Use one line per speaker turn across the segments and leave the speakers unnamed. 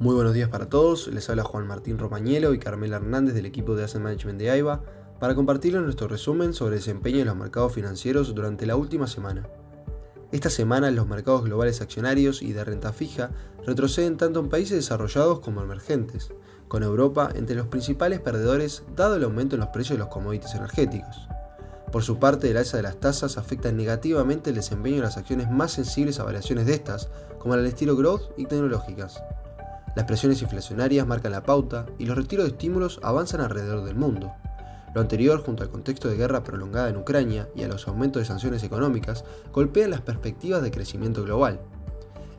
Muy buenos días para todos, les habla Juan Martín Romañelo y Carmela Hernández del equipo de Asset Management de AIBA para compartirles nuestro resumen sobre el desempeño de los mercados financieros durante la última semana. Esta semana los mercados globales accionarios y de renta fija retroceden tanto en países desarrollados como emergentes, con Europa entre los principales perdedores dado el aumento en los precios de los commodities energéticos. Por su parte, el alza de las tasas afecta negativamente el desempeño de las acciones más sensibles a variaciones de estas, como el estilo growth y tecnológicas. Las presiones inflacionarias marcan la pauta y los retiros de estímulos avanzan alrededor del mundo. Lo anterior, junto al contexto de guerra prolongada en Ucrania y a los aumentos de sanciones económicas, golpean las perspectivas de crecimiento global.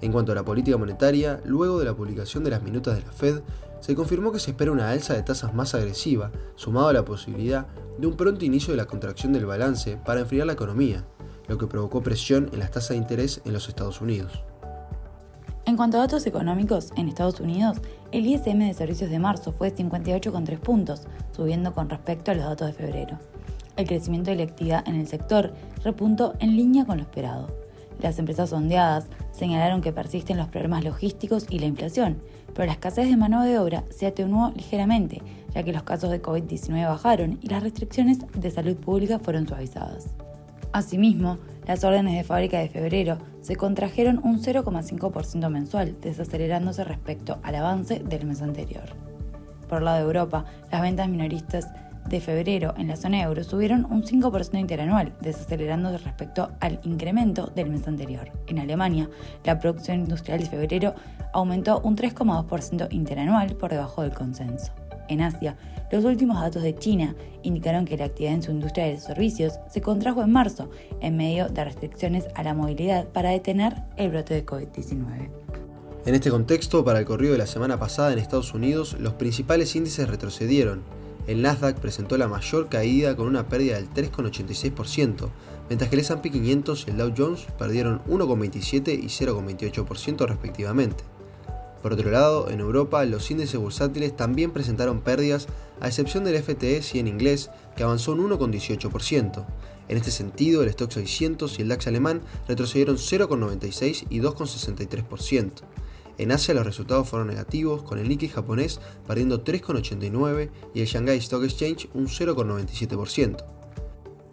En cuanto a la política monetaria, luego de la publicación de las minutas de la Fed, se confirmó que se espera una alza de tasas más agresiva, sumado a la posibilidad de un pronto inicio de la contracción del balance para enfriar la economía, lo que provocó presión en las tasas de interés en los Estados Unidos.
En cuanto a datos económicos, en Estados Unidos, el ISM de servicios de marzo fue de 58,3 puntos, subiendo con respecto a los datos de febrero. El crecimiento de la actividad en el sector repuntó en línea con lo esperado. Las empresas sondeadas señalaron que persisten los problemas logísticos y la inflación, pero la escasez de mano de obra se atenuó ligeramente, ya que los casos de COVID-19 bajaron y las restricciones de salud pública fueron suavizadas. Asimismo, las órdenes de fábrica de febrero se contrajeron un 0,5% mensual, desacelerándose respecto al avance del mes anterior. Por el lado de Europa, las ventas minoristas de febrero en la zona euro subieron un 5% interanual, desacelerándose respecto al incremento del mes anterior. En Alemania, la producción industrial de febrero aumentó un 3,2% interanual por debajo del consenso en Asia, los últimos datos de China indicaron que la actividad en su industria de servicios se contrajo en marzo, en medio de restricciones a la movilidad para detener el brote de COVID-19.
En este contexto, para el corrido de la semana pasada en Estados Unidos, los principales índices retrocedieron. El Nasdaq presentó la mayor caída con una pérdida del 3,86%, mientras que el S&P 500 y el Dow Jones perdieron 1,27 y 0,28% respectivamente. Por otro lado, en Europa los índices bursátiles también presentaron pérdidas, a excepción del FTSE en inglés, que avanzó un 1,18%. En este sentido, el Stock 600 y el DAX alemán retrocedieron 0,96 y 2,63%. En Asia los resultados fueron negativos, con el Nikkei japonés perdiendo 3,89 y el Shanghai Stock Exchange un 0,97%.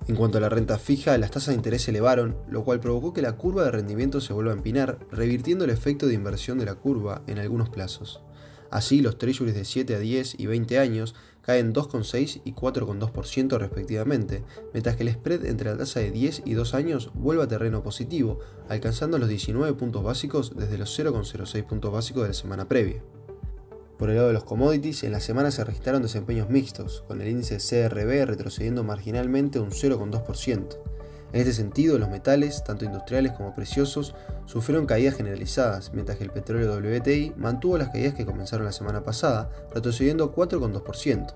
En cuanto a la renta fija, las tasas de interés se elevaron, lo cual provocó que la curva de rendimiento se vuelva a empinar, revirtiendo el efecto de inversión de la curva en algunos plazos. Así, los treasuries de 7 a 10 y 20 años caen 2,6 y 4,2% respectivamente, mientras que el spread entre la tasa de 10 y 2 años vuelve a terreno positivo, alcanzando los 19 puntos básicos desde los 0,06 puntos básicos de la semana previa. Por el lado de los commodities, en la semana se registraron desempeños mixtos, con el índice CRB retrocediendo marginalmente un 0,2%. En este sentido, los metales, tanto industriales como preciosos, sufrieron caídas generalizadas, mientras que el petróleo WTI mantuvo las caídas que comenzaron la semana pasada, retrocediendo 4,2%.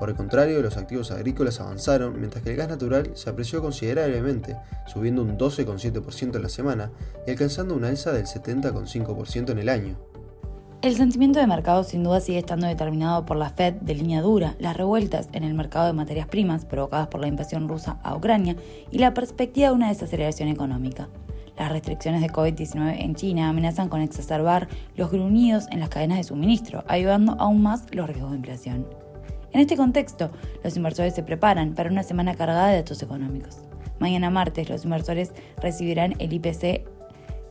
Por el contrario, los activos agrícolas avanzaron, mientras que el gas natural se apreció considerablemente, subiendo un 12,7% en la semana y alcanzando una alza del 70,5% en el año.
El sentimiento de mercado sin duda sigue estando determinado por la Fed de línea dura, las revueltas en el mercado de materias primas provocadas por la invasión rusa a Ucrania y la perspectiva de una desaceleración económica. Las restricciones de COVID-19 en China amenazan con exacerbar los gruñidos en las cadenas de suministro, ayudando aún más los riesgos de inflación. En este contexto, los inversores se preparan para una semana cargada de datos económicos. Mañana martes, los inversores recibirán el IPC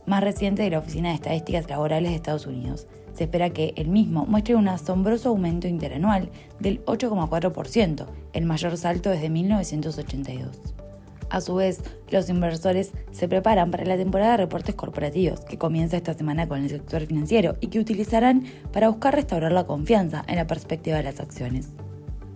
más reciente de la Oficina de Estadísticas Laborales de Estados Unidos. Se espera que el mismo muestre un asombroso aumento interanual del 8,4%, el mayor salto desde 1982. A su vez, los inversores se preparan para la temporada de reportes corporativos que comienza esta semana con el sector financiero y que utilizarán para buscar restaurar la confianza en la perspectiva de las acciones.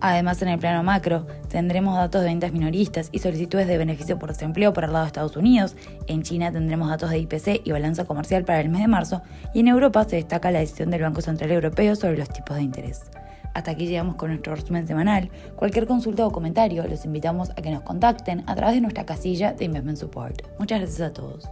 Además, en el plano macro, tendremos datos de ventas minoristas y solicitudes de beneficio por desempleo por el lado de Estados Unidos. En China tendremos datos de IPC y balanza comercial para el mes de marzo. Y en Europa se destaca la decisión del Banco Central Europeo sobre los tipos de interés. Hasta aquí llegamos con nuestro resumen semanal. Cualquier consulta o comentario los invitamos a que nos contacten a través de nuestra casilla de Investment Support. Muchas gracias a todos.